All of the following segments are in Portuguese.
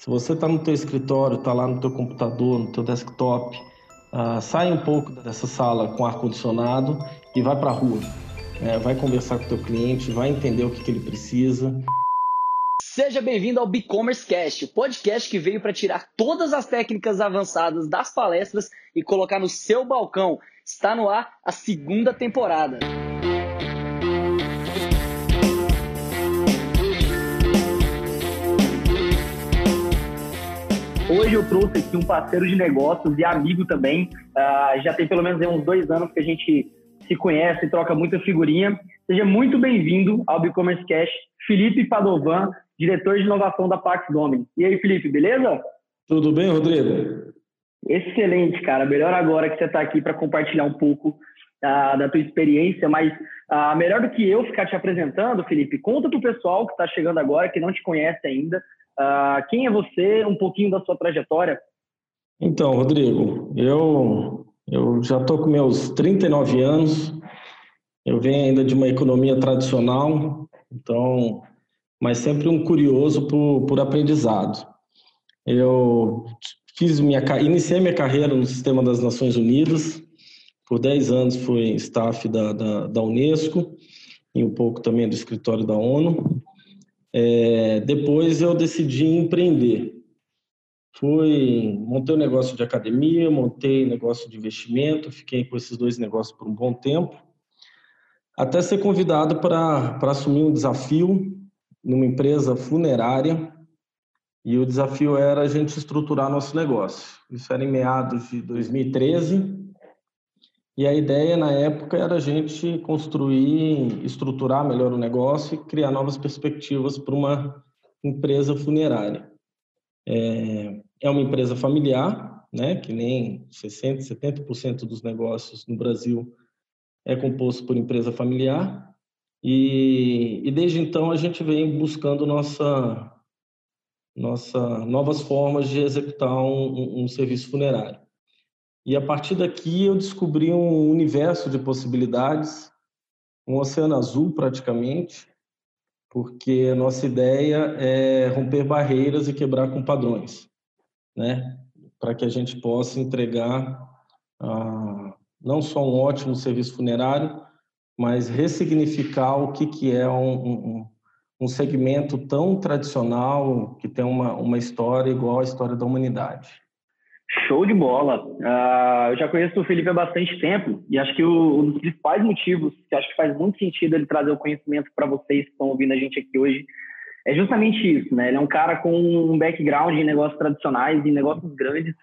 Se você está no teu escritório, está lá no teu computador, no teu desktop, uh, sai um pouco dessa sala com ar condicionado e vai para a rua. É, vai conversar com o teu cliente, vai entender o que, que ele precisa. Seja bem-vindo ao BigCommerce Cast, o podcast que veio para tirar todas as técnicas avançadas das palestras e colocar no seu balcão. Está no ar a segunda temporada. Hoje eu trouxe aqui um parceiro de negócios e amigo também. Uh, já tem pelo menos uns dois anos que a gente se conhece e troca muita figurinha. Seja muito bem-vindo ao e-commerce Cash, Felipe Padovan, diretor de inovação da Pax Domini. E aí, Felipe, beleza? Tudo bem, Rodrigo? Excelente, cara. Melhor agora que você está aqui para compartilhar um pouco uh, da tua experiência, mas uh, melhor do que eu ficar te apresentando, Felipe, conta para o pessoal que está chegando agora, que não te conhece ainda, Uh, quem é você, um pouquinho da sua trajetória? Então, Rodrigo, eu, eu já estou com meus 39 anos, eu venho ainda de uma economia tradicional, então, mas sempre um curioso por, por aprendizado. Eu fiz minha, iniciei minha carreira no sistema das Nações Unidas, por 10 anos fui staff da, da, da Unesco e um pouco também do escritório da ONU. É, depois eu decidi empreender. Fui, montei um negócio de academia, montei negócio de investimento, fiquei com esses dois negócios por um bom tempo, até ser convidado para assumir um desafio numa empresa funerária. E o desafio era a gente estruturar nosso negócio. Isso era em meados de 2013. E a ideia na época era a gente construir, estruturar melhor o negócio e criar novas perspectivas para uma empresa funerária. É, é uma empresa familiar, né, que nem 60%, 70% dos negócios no Brasil é composto por empresa familiar. E, e desde então a gente vem buscando nossa, nossa novas formas de executar um, um, um serviço funerário. E a partir daqui eu descobri um universo de possibilidades, um oceano azul praticamente, porque a nossa ideia é romper barreiras e quebrar com padrões, né? Para que a gente possa entregar ah, não só um ótimo serviço funerário, mas ressignificar o que, que é um, um, um segmento tão tradicional, que tem uma, uma história igual à história da humanidade. Show de bola. Uh, eu já conheço o Felipe há bastante tempo e acho que o, um dos principais motivos que acho que faz muito sentido ele trazer o conhecimento para vocês que estão ouvindo a gente aqui hoje é justamente isso, né? Ele é um cara com um background em negócios tradicionais, em negócios grandes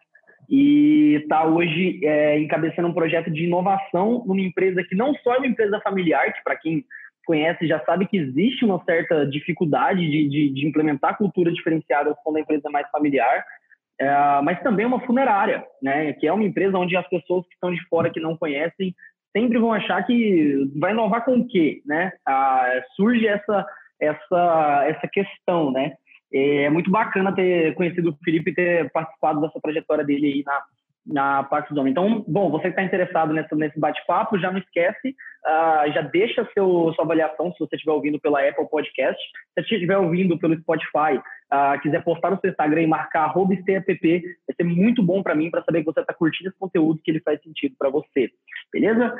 e está hoje é, encabeçando um projeto de inovação numa empresa que não só é uma empresa familiar, que para quem conhece já sabe que existe uma certa dificuldade de, de, de implementar cultura diferenciada quando a empresa é mais familiar, é, mas também uma funerária, né? Que é uma empresa onde as pessoas que estão de fora que não conhecem sempre vão achar que vai inovar com o quê, né? Ah, surge essa essa essa questão, né? É muito bacana ter conhecido o Felipe e ter participado dessa trajetória dele aí na, na parte do homem. Então, bom, você que está interessado nessa, nesse bate-papo, já não esquece, uh, já deixa seu, sua avaliação se você estiver ouvindo pela Apple Podcast. Se você estiver ouvindo pelo Spotify, uh, quiser postar no seu Instagram e marcar @stapp, vai ser muito bom para mim para saber que você está curtindo esse conteúdo que ele faz sentido para você. Beleza?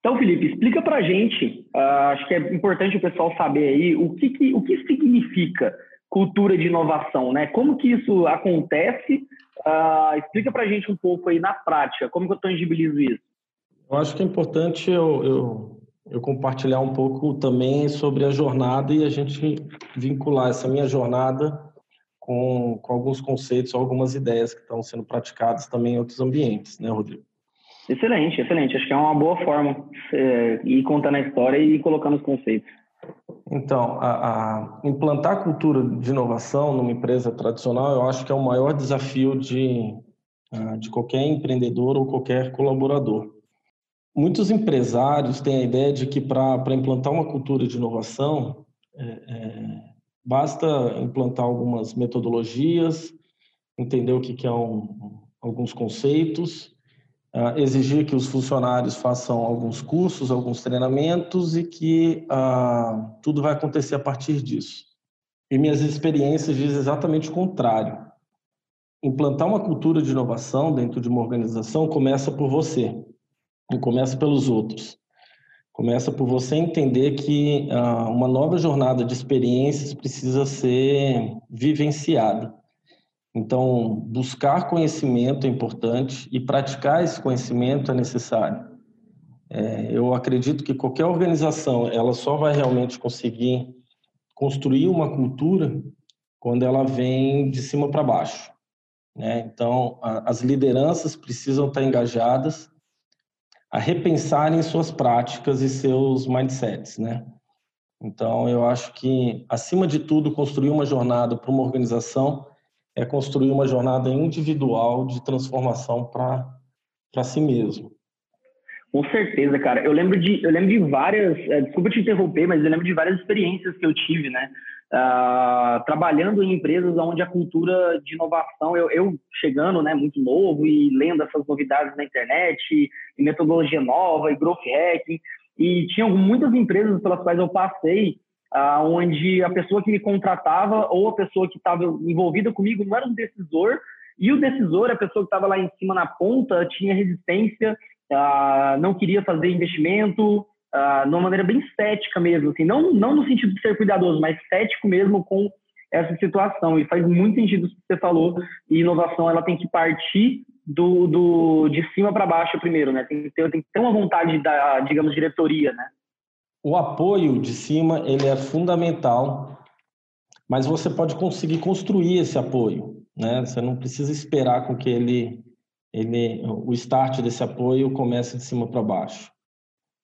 Então, Felipe, explica para a gente, uh, acho que é importante o pessoal saber aí o que, que, o que significa cultura de inovação, né? Como que isso acontece Uh, explica para a gente um pouco aí na prática, como que eu tangibilizo isso? Eu acho que é importante eu, eu, eu, compartilhar um pouco também sobre a jornada e a gente vincular essa minha jornada com, com alguns conceitos, algumas ideias que estão sendo praticadas também em outros ambientes, né, Rodrigo? Excelente, excelente. Acho que é uma boa forma é, ir contando a história e colocando os conceitos. Então, a, a implantar cultura de inovação numa empresa tradicional, eu acho que é o maior desafio de, de qualquer empreendedor ou qualquer colaborador. Muitos empresários têm a ideia de que para implantar uma cultura de inovação, é, é, basta implantar algumas metodologias, entender o que, que é um, alguns conceitos uh, exigir que os funcionários façam alguns cursos, alguns treinamentos e que uh, tudo vai acontecer a partir disso. E minhas experiências dizem exatamente o contrário. implantar uma cultura de inovação dentro de uma organização começa por você, não começa pelos outros. Começa por você entender que ah, uma nova jornada de experiências precisa ser vivenciada. Então, buscar conhecimento é importante e praticar esse conhecimento é necessário. É, eu acredito que qualquer organização ela só vai realmente conseguir construir uma cultura quando ela vem de cima para baixo. Né? Então, a, as lideranças precisam estar engajadas a repensarem suas práticas e seus mindsets, né? Então, eu acho que, acima de tudo, construir uma jornada para uma organização é construir uma jornada individual de transformação para si mesmo. Com certeza, cara. Eu lembro de, eu lembro de várias, é, desculpa te interromper, mas eu lembro de várias experiências que eu tive, né? Uh, trabalhando em empresas onde a cultura de inovação, eu, eu, chegando, né, muito novo e lendo essas novidades na internet, e metodologia nova, e growth hacking, e tinha muitas empresas pelas quais eu passei, uh, onde a pessoa que me contratava ou a pessoa que estava envolvida comigo não era um decisor, e o decisor, a pessoa que estava lá em cima na ponta, tinha resistência, uh, não queria fazer investimento, uh, de uma maneira bem cética mesmo, assim, não, não no sentido de ser cuidadoso, mas cético mesmo com essa situação. E faz muito sentido o que você falou, e inovação ela tem que partir do, do de cima para baixo primeiro, né? Tem que, ter, tem que ter uma vontade da, digamos, diretoria, né? O apoio de cima, ele é fundamental, mas você pode conseguir construir esse apoio, né? Você não precisa esperar com que ele, ele o start desse apoio comece de cima para baixo.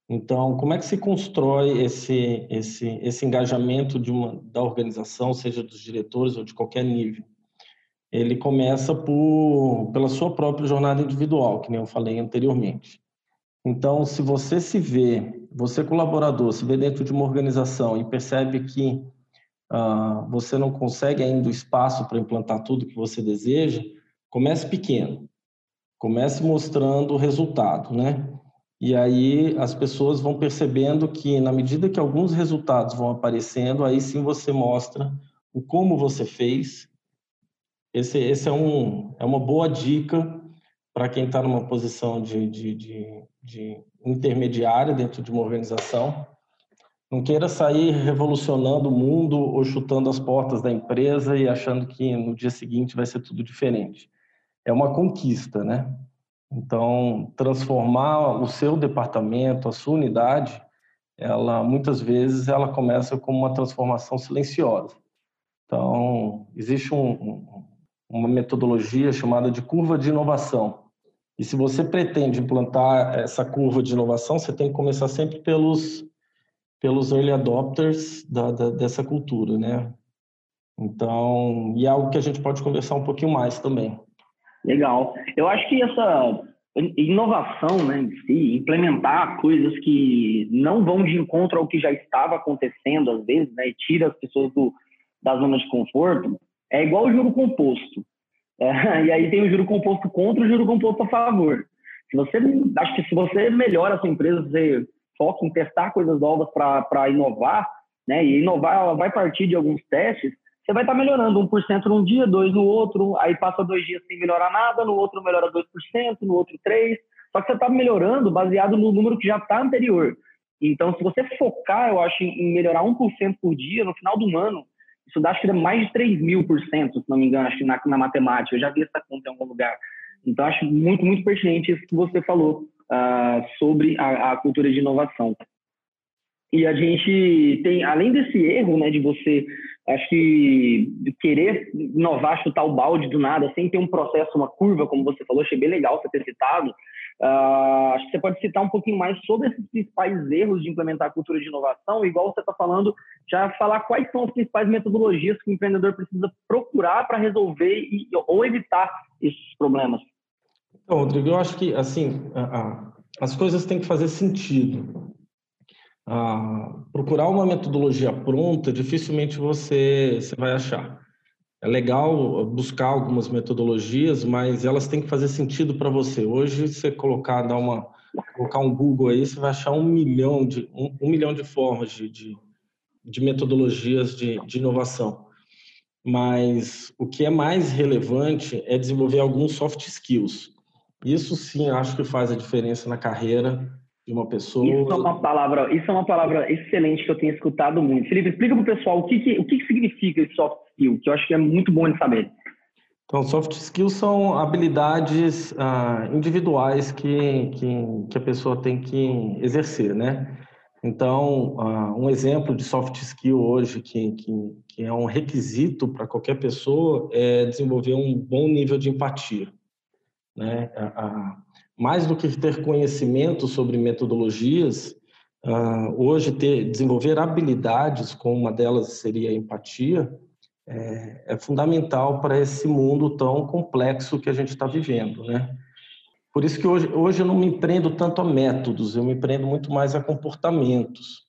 Então, como é que se constrói esse, esse, esse engajamento de uma, da organização, seja dos diretores ou de qualquer nível? Ele começa por, pela sua própria jornada individual, que nem eu falei anteriormente. Então, se você se vê, você colaborador, se vê dentro de uma organização e percebe que uh, você não consegue ainda o espaço para implantar tudo que você deseja, comece pequeno. Comece mostrando o resultado, né? E aí as pessoas vão percebendo que, na medida que alguns resultados vão aparecendo, aí sim você mostra o como você fez. Esse, esse é, um, é uma boa dica para quem está numa posição de, de, de, de intermediária dentro de uma organização. Não queira sair revolucionando o mundo ou chutando as portas da empresa e achando que no dia seguinte vai ser tudo diferente. É uma conquista, né? Então, transformar o seu departamento, a sua unidade, ela muitas vezes ela começa como uma transformação silenciosa. Então, existe um, uma metodologia chamada de curva de inovação. E se você pretende implantar essa curva de inovação, você tem que começar sempre pelos pelos early adopters da, da, dessa cultura, né? Então, e é algo que a gente pode conversar um pouquinho mais também. Legal. Eu acho que essa inovação né, em si, implementar coisas que não vão de encontro ao que já estava acontecendo, às vezes, né, e tira as pessoas do, da zona de conforto, é igual o juro composto. É, e aí tem o juro composto contra o juro composto a favor. Se você, acho que se você melhora a sua empresa, você foca em testar coisas novas para inovar, né, e inovar ela vai partir de alguns testes, você vai estar tá melhorando 1% num dia, 2% no outro, aí passa dois dias sem melhorar nada, no outro melhora 2%, no outro 3%. Só que você está melhorando baseado no número que já está anterior. Então, se você focar, eu acho, em melhorar 1% por dia, no final do ano, isso dá, acho que dá mais de 3 mil por cento, se não me engano, acho que na, na matemática. Eu já vi essa conta em algum lugar. Então, acho muito, muito pertinente isso que você falou uh, sobre a, a cultura de inovação. E a gente tem, além desse erro, né, de você acho que querer inovar, chutar o balde do nada, sem ter um processo, uma curva, como você falou, achei bem legal você ter citado. Uh, acho que você pode citar um pouquinho mais sobre esses principais erros de implementar a cultura de inovação, igual você está falando, já falar quais são as principais metodologias que o empreendedor precisa procurar para resolver e, ou evitar esses problemas. Então, Rodrigo, eu acho que assim as coisas têm que fazer sentido procurar uma metodologia pronta, dificilmente você, você vai achar. É legal buscar algumas metodologias, mas elas têm que fazer sentido para você. Hoje, você colocar, dar uma, colocar um Google aí, você vai achar um milhão de, um, um milhão de formas de, de, de metodologias de, de inovação. mas o que é mais relevante é desenvolver alguns soft skills. Isso sim, acho que faz a diferença na carreira de uma pessoa. Isso é uma palavra, isso é uma palavra excelente que eu tenho escutado muito. Felipe, explica para o pessoal o que, que, o que, que significa esse soft skill, que eu acho que é muito bom de saber. Então, soft skills são habilidades ah, individuais que, que, que, a pessoa tem que exercer, né? Então, ah, um exemplo de soft skill hoje que, que, que é um requisito para qualquer pessoa é desenvolver um bom nível de empatia, né? Ah, mais do que ter conhecimento sobre metodologias, hoje ter, desenvolver habilidades, como uma delas seria a empatia, é, é fundamental para esse mundo tão complexo que a gente está vivendo, né? Por isso que hoje, hoje eu não me prendo tanto a métodos, eu me prendo muito mais a comportamentos,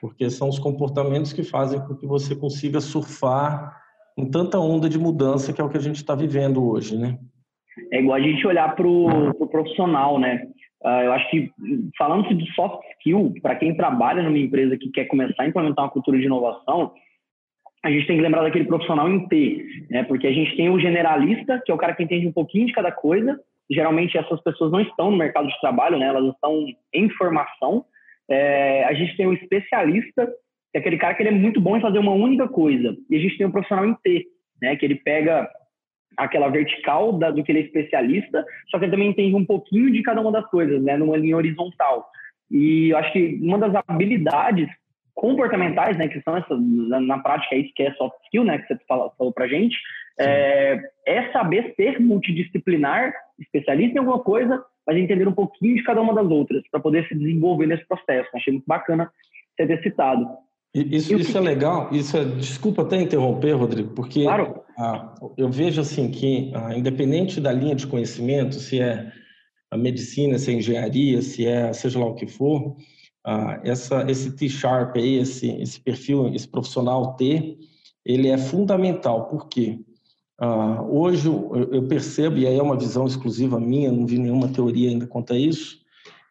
porque são os comportamentos que fazem com que você consiga surfar em tanta onda de mudança que é o que a gente está vivendo hoje, né? É igual a gente olhar para o pro profissional, né? Uh, eu acho que, falando de soft skill, para quem trabalha numa empresa que quer começar a implementar uma cultura de inovação, a gente tem que lembrar daquele profissional em T, né? Porque a gente tem o generalista, que é o cara que entende um pouquinho de cada coisa. Geralmente essas pessoas não estão no mercado de trabalho, né? Elas estão em formação. É, a gente tem o especialista, que é aquele cara que ele é muito bom em fazer uma única coisa. E a gente tem o profissional em T, né? Que ele pega aquela vertical da, do que ele é especialista, só que ele também entende um pouquinho de cada uma das coisas, né? Numa linha horizontal. E eu acho que uma das habilidades comportamentais, né, que são essas, na prática é isso que é soft skill, né, que você falou, falou pra gente, é, é, saber ser multidisciplinar, especialista em alguma coisa, mas entender um pouquinho de cada uma das outras, para poder se desenvolver nesse processo. Achei muito bacana você ter citado. Isso, isso é legal, isso é, desculpa até interromper, Rodrigo, porque claro. ah, eu vejo assim que, ah, independente da linha de conhecimento, se é a medicina, se é engenharia, se é seja lá o que for, ah, essa, esse T-Sharp aí, esse, esse perfil, esse profissional T, ele é fundamental, porque ah, hoje eu, eu, percebo, e aí é uma visão exclusiva minha, não vi nenhuma teoria ainda quanto a isso,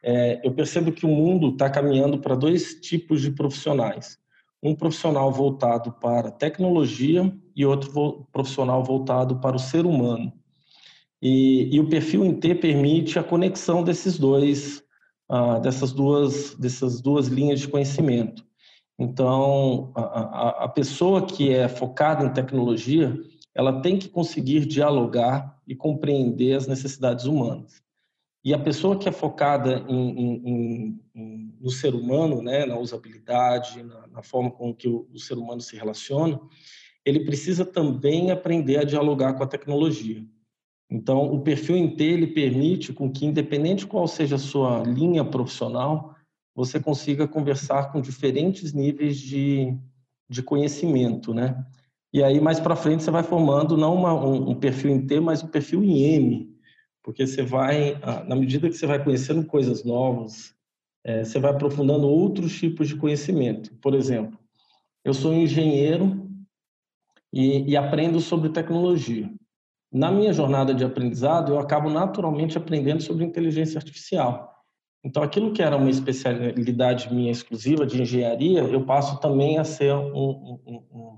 é, eu percebo que o mundo está caminhando para dois tipos de profissionais. Um profissional voltado para tecnologia e outro profissional voltado para o ser humano. E, e o perfil em T permite a conexão desses dois ah, dessas, duas, dessas duas linhas de conhecimento. Então, a, a, a pessoa que é focada em tecnologia, ela tem que conseguir dialogar e compreender as necessidades humanas. E a pessoa que é focada em, em, em, no ser humano, né, na usabilidade, na, na forma com que o, o, ser humano se relaciona, ele precisa também aprender a dialogar com a tecnologia. Então, o perfil em T ele permite com que, independente qual seja a sua linha profissional, você consiga conversar com diferentes níveis de, de conhecimento, né? E aí, mais para frente, você vai formando não uma, um, um, perfil T, mas um perfil em M, porque você vai, na medida que você vai conhecendo coisas novas, é, você vai aprofundando outros tipos de conhecimento. Por exemplo, eu sou engenheiro e, e aprendo sobre tecnologia na minha jornada de aprendizado, eu acabo naturalmente aprendendo sobre inteligência artificial. Então, aquilo que era uma especialidade minha exclusiva de engenharia, eu passo também a ser um, um, um,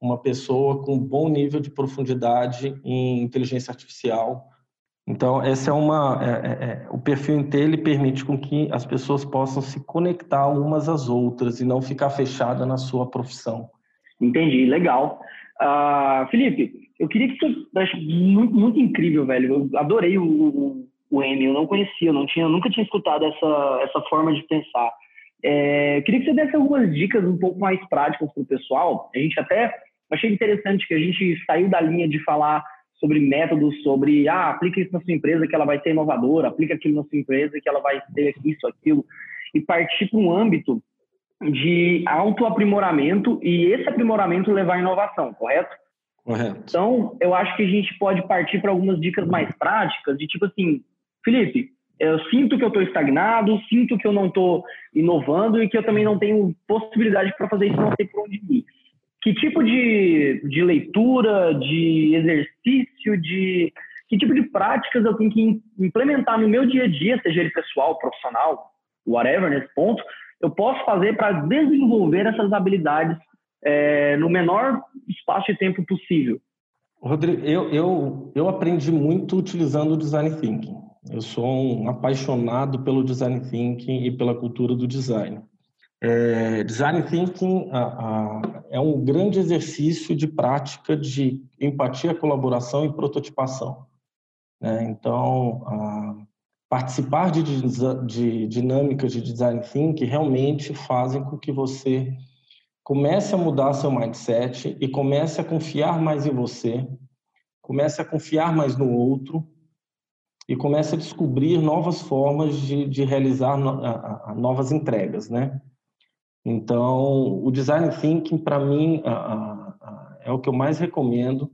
uma pessoa com bom nível de profundidade em inteligência artificial. Então, essa é uma, é, é, é, o perfil T ele permite com que as pessoas possam se conectar umas às outras e não ficar fechada na sua profissão. Entendi, legal. Uh, Felipe, eu queria que. Eu acho muito, muito incrível, velho. Eu adorei o, o, o M, eu não conhecia, eu não tinha, eu nunca tinha escutado essa, essa forma de pensar. É, eu queria que você desse algumas dicas um pouco mais práticas para o pessoal. A gente até achei interessante que a gente saiu da linha de falar sobre métodos, sobre ah, aplica isso na sua empresa que ela vai ser inovadora, aplica aquilo na sua empresa que ela vai ter isso, aquilo, e partir para um âmbito de autoaprimoramento e esse aprimoramento levar à inovação, correto? Correto. Então, eu acho que a gente pode partir para algumas dicas mais práticas, de tipo assim, Felipe, eu sinto que eu estou estagnado, sinto que eu não estou inovando e que eu também não tenho possibilidade para fazer isso, não sei por onde ir. Que tipo de, de leitura, de exercício, de que tipo de práticas eu tenho que implementar no meu dia a dia, seja ele pessoal, profissional, whatever, nesse ponto, eu posso fazer para desenvolver essas habilidades é, no menor espaço de tempo possível? Rodrigo, eu, eu, eu aprendi muito utilizando o design thinking. Eu sou um apaixonado pelo design thinking e pela cultura do design. É, design thinking a, a, é um grande exercício de prática de empatia, colaboração e prototipação. Né? Então, a, participar de, de dinâmicas de design thinking realmente fazem com que você comece a mudar seu mindset e comece a confiar mais em você, comece a confiar mais no outro e comece a descobrir novas formas de, de realizar novas entregas, né? Então, o design thinking para mim é o que eu mais recomendo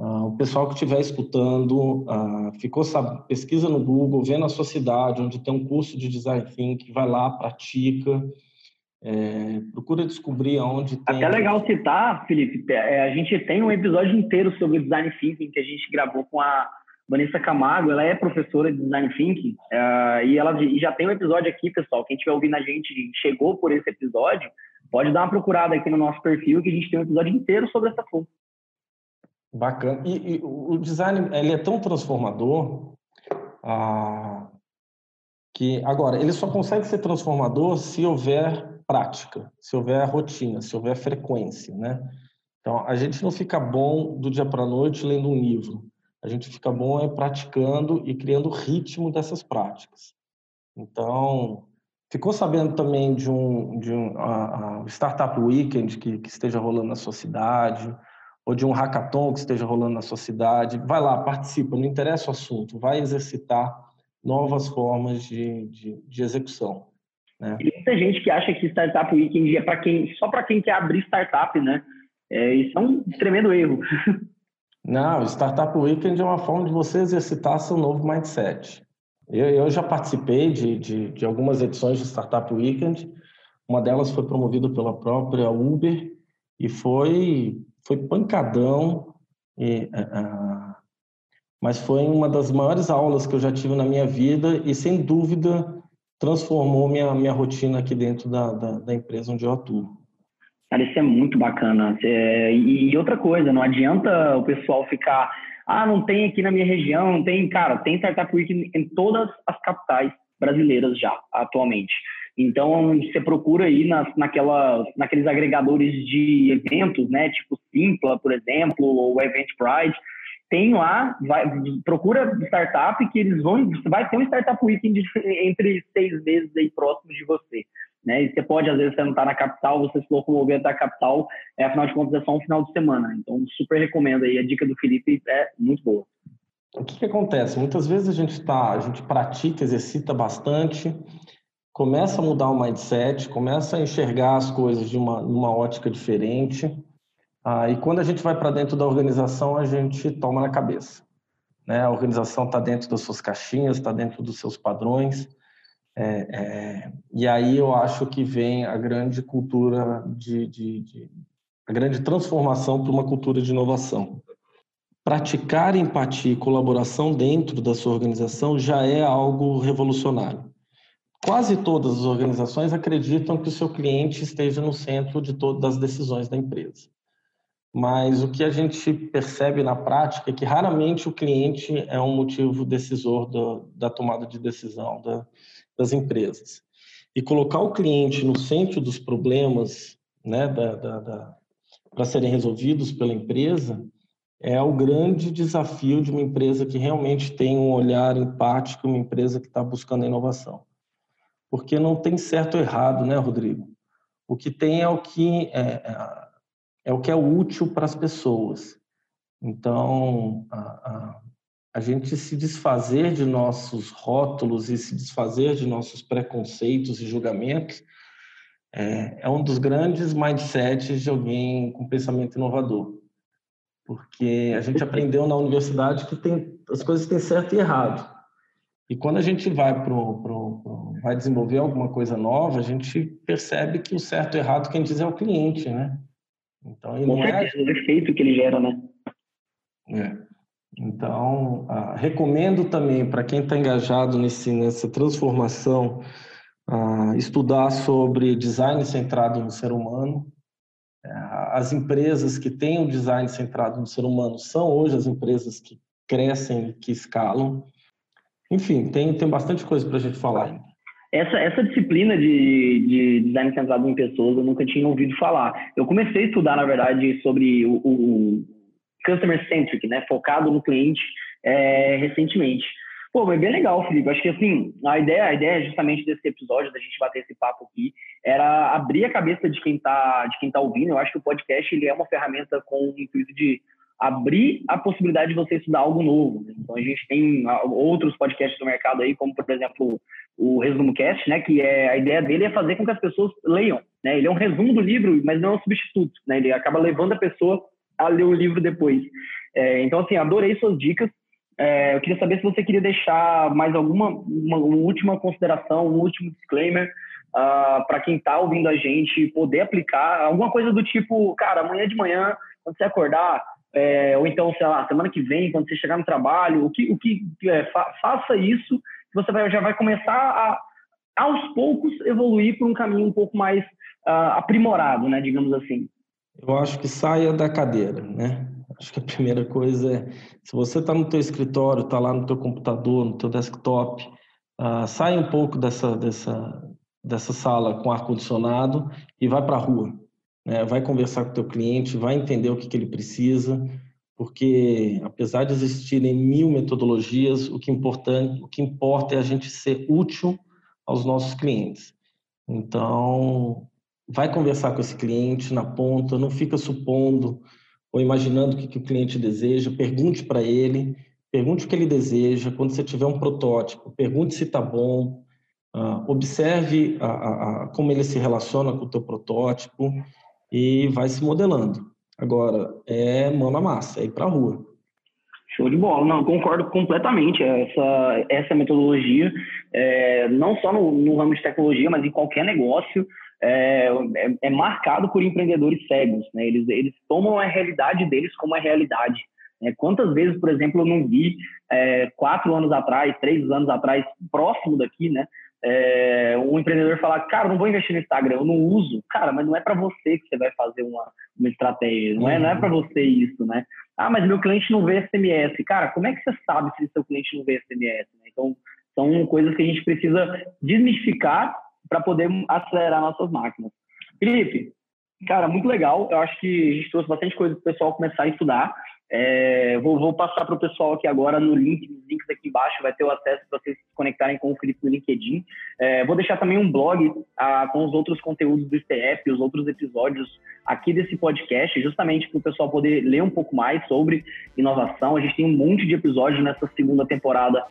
Uh, o pessoal que estiver escutando, uh, ficou pesquisa no Google, vê na sua cidade onde tem um curso de design thinking, vai lá, pratica, é, procura descobrir aonde tem. Até legal citar, Felipe, é, a gente tem um episódio inteiro sobre design thinking que a gente gravou com a Vanessa Camargo, ela é professora de design thinking uh, e ela e já tem um episódio aqui, pessoal. Quem estiver ouvindo a gente chegou por esse episódio, pode dar uma procurada aqui no nosso perfil que a gente tem um episódio inteiro sobre essa fonte. Bacana. E, e, o design ele é tão transformador ah, que agora ele só consegue ser transformador se houver prática, se houver rotina, se houver frequência, né? Então a gente não fica bom do dia para a noite lendo um livro. A gente fica bom é praticando e criando ritmo dessas práticas. Então ficou sabendo também de um de um a, a startup weekend que, que esteja rolando na sua cidade? ou de um hackathon que esteja rolando na sua cidade. Vai lá, participa, não interessa o assunto, vai exercitar novas formas de, de, de execução. Né? Tem muita gente que acha que Startup Weekend é para quem, só para quem quer abrir startup, né? É, isso é um tremendo erro. Não, Startup Weekend é uma forma de você exercitar seu novo mindset. Eu, eu já participei de, de, de algumas edições de Startup Weekend, uma delas foi promovida pela própria Uber e foi foi pancadão, e, uh, mas foi uma das maiores aulas que eu já tive na minha vida e, sem dúvida, transformou minha, minha rotina aqui dentro da, da, da empresa onde eu atuo. Cara, isso é muito bacana. É, e, outra coisa, não adianta o pessoal ficar, ah, não tem aqui na minha região, não tem, cara, tem Startup Week em todas as capitais brasileiras já, atualmente. Então, você procura aí nas, naquela, naqueles agregadores de eventos, né? Tipo Simpla, por exemplo, ou Eventbrite. Tem lá, vai, procura startup que eles vão, vai ter um Startup Weekend entre seis meses aí próximos de você. Né? E você pode, às vezes, você não está na capital, você se locomover até a capital, é, afinal de contas, é só um final de semana. Então, super recomendo aí, a dica do Felipe é muito boa. O que, que acontece? Muitas vezes a gente tá, a gente pratica, exercita bastante, começa a mudar o mindset, começa a enxergar as coisas de uma, uma ótica diferente. Ah, e quando a gente vai para dentro da organização, a gente toma na cabeça. Né? A organização está dentro das suas caixinhas, está dentro dos seus padrões. É, é, e aí eu acho que vem a grande cultura de, de, de a grande transformação para uma cultura de inovação. Praticar empatia e colaboração dentro da sua organização já é algo revolucionário. Quase todas as organizações acreditam que o seu cliente esteja no centro de todas as decisões da empresa. Mas o que a gente percebe na prática é que raramente o cliente é um motivo decisor do, da tomada de decisão da, das empresas. E colocar o cliente no centro dos problemas né, da, da, da para serem resolvidos pela empresa é o grande desafio de uma empresa que realmente tem um olhar empático, uma empresa que está buscando a inovação porque não tem certo ou errado, né, Rodrigo? O que tem é o que é, é, é o que é útil para as pessoas. Então, a, a, gente se desfazer de nossos rótulos e se desfazer de nossos preconceitos e julgamentos é, é um dos grandes mindsets de alguém com pensamento inovador. Porque a gente aprendeu na universidade que tem, as coisas têm certo e errado. E quando a gente vai para vai desenvolver alguma coisa nova, a gente percebe que o certo e errado quem diz é o cliente, né? Então, e não é o efeito que ele gera, né? É. Então, ah, recomendo também para quem está engajado nesse, nessa transformação, ah, estudar sobre design centrado no ser humano. É, as empresas que têm o design centrado no ser humano são hoje as empresas que crescem, que escalam. Enfim, tem, tem bastante coisa para a gente falar ainda. Essa, essa disciplina de, de design centrado em pessoas eu nunca tinha ouvido falar. Eu comecei a estudar, na verdade, sobre o, o customer centric, né, focado no cliente, é, recentemente. Pô, mas bem legal, Felipe. Acho que assim, a ideia, a ideia justamente desse episódio, da gente bater esse papo aqui, era abrir a cabeça de quem está de quem tá ouvindo. Eu acho que o podcast ele é uma ferramenta com o intuito de abrir a possibilidade de você estudar algo novo. Né? Então a gente tem ah, outros podcasts do mercado aí, como por exemplo o Resumo Cast, né, que é a ideia dele é fazer com que as pessoas leiam, né? Ele é um resumo do livro, mas não é um substituto, né? Ele acaba levando a pessoa a ler o livro depois. É, então assim, adorei suas dicas. É, eu queria saber se você queria deixar mais alguma uma, uma última consideração, um último disclaimer uh, ah, para quem está ouvindo a gente poder aplicar alguma coisa do tipo, cara, amanhã de manhã, quando você acordar, é, ou então, sei lá, semana que vem, quando você chegar no trabalho, o que, o que é, fa faça isso, você vai, já vai começar a, aos poucos, evoluir para um caminho um pouco mais uh, aprimorado, né, digamos assim. Eu acho que saia da cadeira, né? Acho que a primeira coisa é, se você está no teu escritório, está lá no teu computador, no teu desktop, uh, sai um pouco dessa, dessa, dessa sala com ar-condicionado e vai para a rua. Né? Vai conversar com o teu cliente, vai entender o que, que ele precisa, porque apesar de existirem mil metodologias, o que, importante, o que importa é a gente ser útil aos nossos clientes. Então, vai conversar com esse cliente na ponta, não fica supondo ou imaginando o que, que o cliente deseja, pergunte para ele, pergunte o que ele deseja. Quando você tiver um protótipo, pergunte se está bom, uh, observe a, a, a, como ele se relaciona com o teu protótipo e vai se modelando. Agora, é mão na massa, é ir para a rua. Show de bola, não, concordo completamente. Essa, essa metodologia, é, não só no, no ramo de tecnologia, mas em qualquer negócio, é, é, é, marcado por empreendedores cegos. Né? Eles, eles tomam a realidade deles como a realidade. Né? Quantas vezes, por exemplo, eu não vi é, quatro anos atrás, três anos atrás, próximo daqui, né? É, um empreendedor falar, cara, não vou investir no Instagram, eu não uso. Cara, mas não é para você que você vai fazer uma, uma estratégia, não é, não é para você isso, né? Ah, mas meu cliente não vê SMS. Cara, como é que você sabe se seu cliente não vê SMS? Né? Então, são coisas que a gente precisa desmistificar para poder acelerar nossas máquinas. Felipe, cara, muito legal. Eu acho que a gente trouxe bastante coisa para o pessoal começar a estudar. É, vou, vou, passar para o pessoal aqui agora no link, nos links aqui embaixo, vai ter o acesso para vocês se conectarem com o Felipe no LinkedIn. É, vou deixar também um blog ah, com os outros conteúdos do STF, os outros episódios aqui desse podcast, justamente para o pessoal poder ler um pouco mais sobre inovação. A gente tem um monte de episódios nessa segunda temporada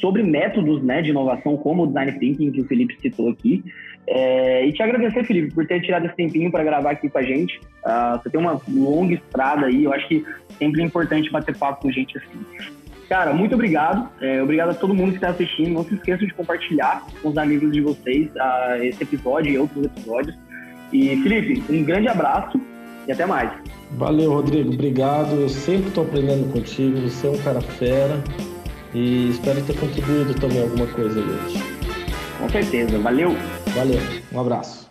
sobre métodos né, de inovação, como o design thinking, que o Felipe citou aqui. É, e te agradecer, Felipe, por ter tirado esse tempinho para gravar aqui com a gente. Uh, você tem uma longa estrada aí, eu acho que sempre é importante bater papo com gente assim. Cara, muito obrigado. É, obrigado a todo mundo que está assistindo. Não se esqueçam de compartilhar com os amigos de vocês uh, esse episódio e outros episódios. E, Felipe, um grande abraço e até mais. Valeu, Rodrigo. Obrigado. Eu sempre estou aprendendo contigo. Você é um cara fera. E espero ter contribuído também alguma coisa hoje. Com certeza. Valeu. Valeu. Um abraço.